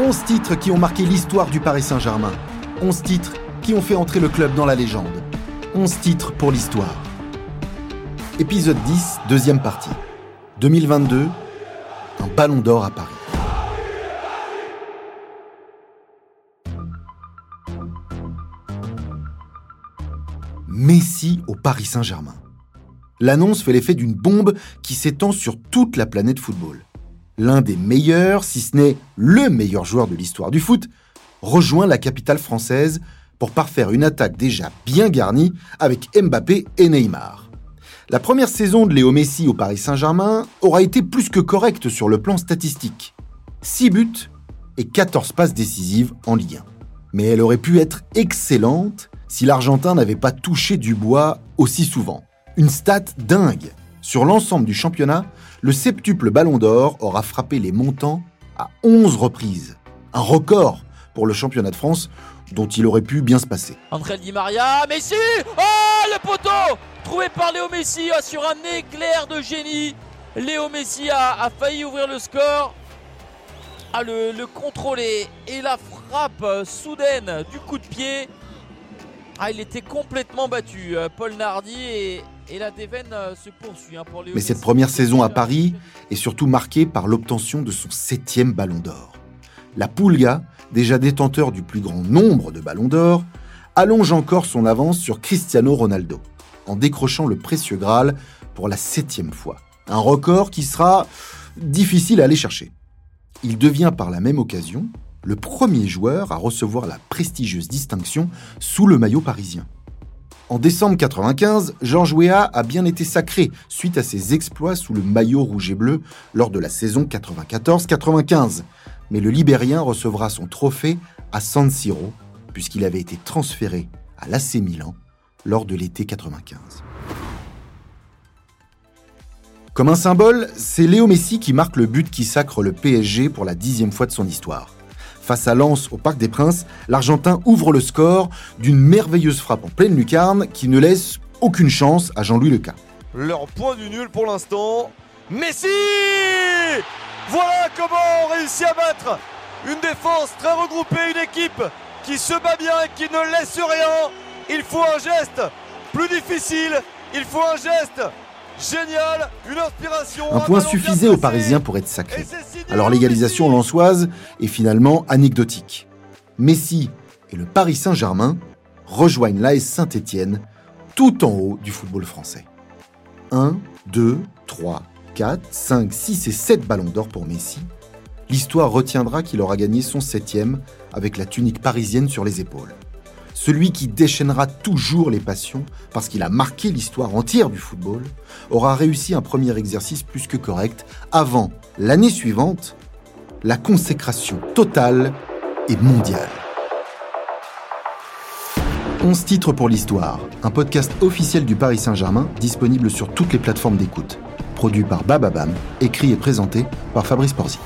11 titres qui ont marqué l'histoire du Paris Saint-Germain. 11 titres qui ont fait entrer le club dans la légende. 11 titres pour l'histoire. Épisode 10, deuxième partie. 2022, un ballon d'or à Paris. Messi au Paris Saint-Germain. L'annonce fait l'effet d'une bombe qui s'étend sur toute la planète football. L'un des meilleurs, si ce n'est le meilleur joueur de l'histoire du foot, rejoint la capitale française pour parfaire une attaque déjà bien garnie avec Mbappé et Neymar. La première saison de Léo Messi au Paris Saint-Germain aura été plus que correcte sur le plan statistique. 6 buts et 14 passes décisives en Ligue 1. Mais elle aurait pu être excellente si l'Argentin n'avait pas touché du bois aussi souvent. Une stat dingue. Sur l'ensemble du championnat, le septuple Ballon d'Or aura frappé les montants à 11 reprises. Un record pour le championnat de France dont il aurait pu bien se passer. André Di Maria, Messi Oh le poteau Trouvé par Léo Messi sur un éclair de génie. Léo Messi a, failli ouvrir le score. Ah, le, le contrôle et, la frappe soudaine du coup de pied. Ah, il était complètement battu. Euh, Paul Nardi et, la déveine euh, se poursuit hein, pour Mais cette première saison à Paris est surtout marquée par l'obtention de son septième ballon d'or. La Pulga, déjà détenteur du plus grand nombre de ballons d'or, allonge encore son avance sur Cristiano Ronaldo, en décrochant le précieux Graal pour la septième fois. Un record qui sera difficile à aller chercher. Il devient par la même occasion le premier joueur à recevoir la prestigieuse distinction sous le maillot parisien. En décembre 95, Georges Weah a bien été sacré suite à ses exploits sous le maillot rouge et bleu lors de la saison 94-95. Mais le Libérien recevra son trophée à San Siro, puisqu'il avait été transféré à l'AC Milan lors de l'été 95. Comme un symbole, c'est Léo Messi qui marque le but qui sacre le PSG pour la dixième fois de son histoire. Face à Lens au Parc des Princes, l'Argentin ouvre le score d'une merveilleuse frappe en pleine lucarne qui ne laisse aucune chance à Jean-Louis Leca. Leur point du nul pour l'instant. Messi Voilà comment on réussit à battre une défense très regroupée, une équipe qui se bat bien et qui ne laisse rien. Il faut un geste plus difficile, il faut un geste Génial, une inspiration. Un point suffisait aux Parisiens pour être sacrés. Alors l'égalisation lançoise est finalement anecdotique. Messi et le Paris Saint-Germain rejoignent l'AS Saint-Étienne tout en haut du football français. 1, 2, 3, 4, 5, 6 et 7 ballons d'or pour Messi. L'histoire retiendra qu'il aura gagné son septième avec la tunique parisienne sur les épaules celui qui déchaînera toujours les passions parce qu'il a marqué l'histoire entière du football, aura réussi un premier exercice plus que correct avant, l'année suivante, la consécration totale et mondiale. 11 titres pour l'histoire, un podcast officiel du Paris Saint-Germain disponible sur toutes les plateformes d'écoute. Produit par Bababam, écrit et présenté par Fabrice Porzic.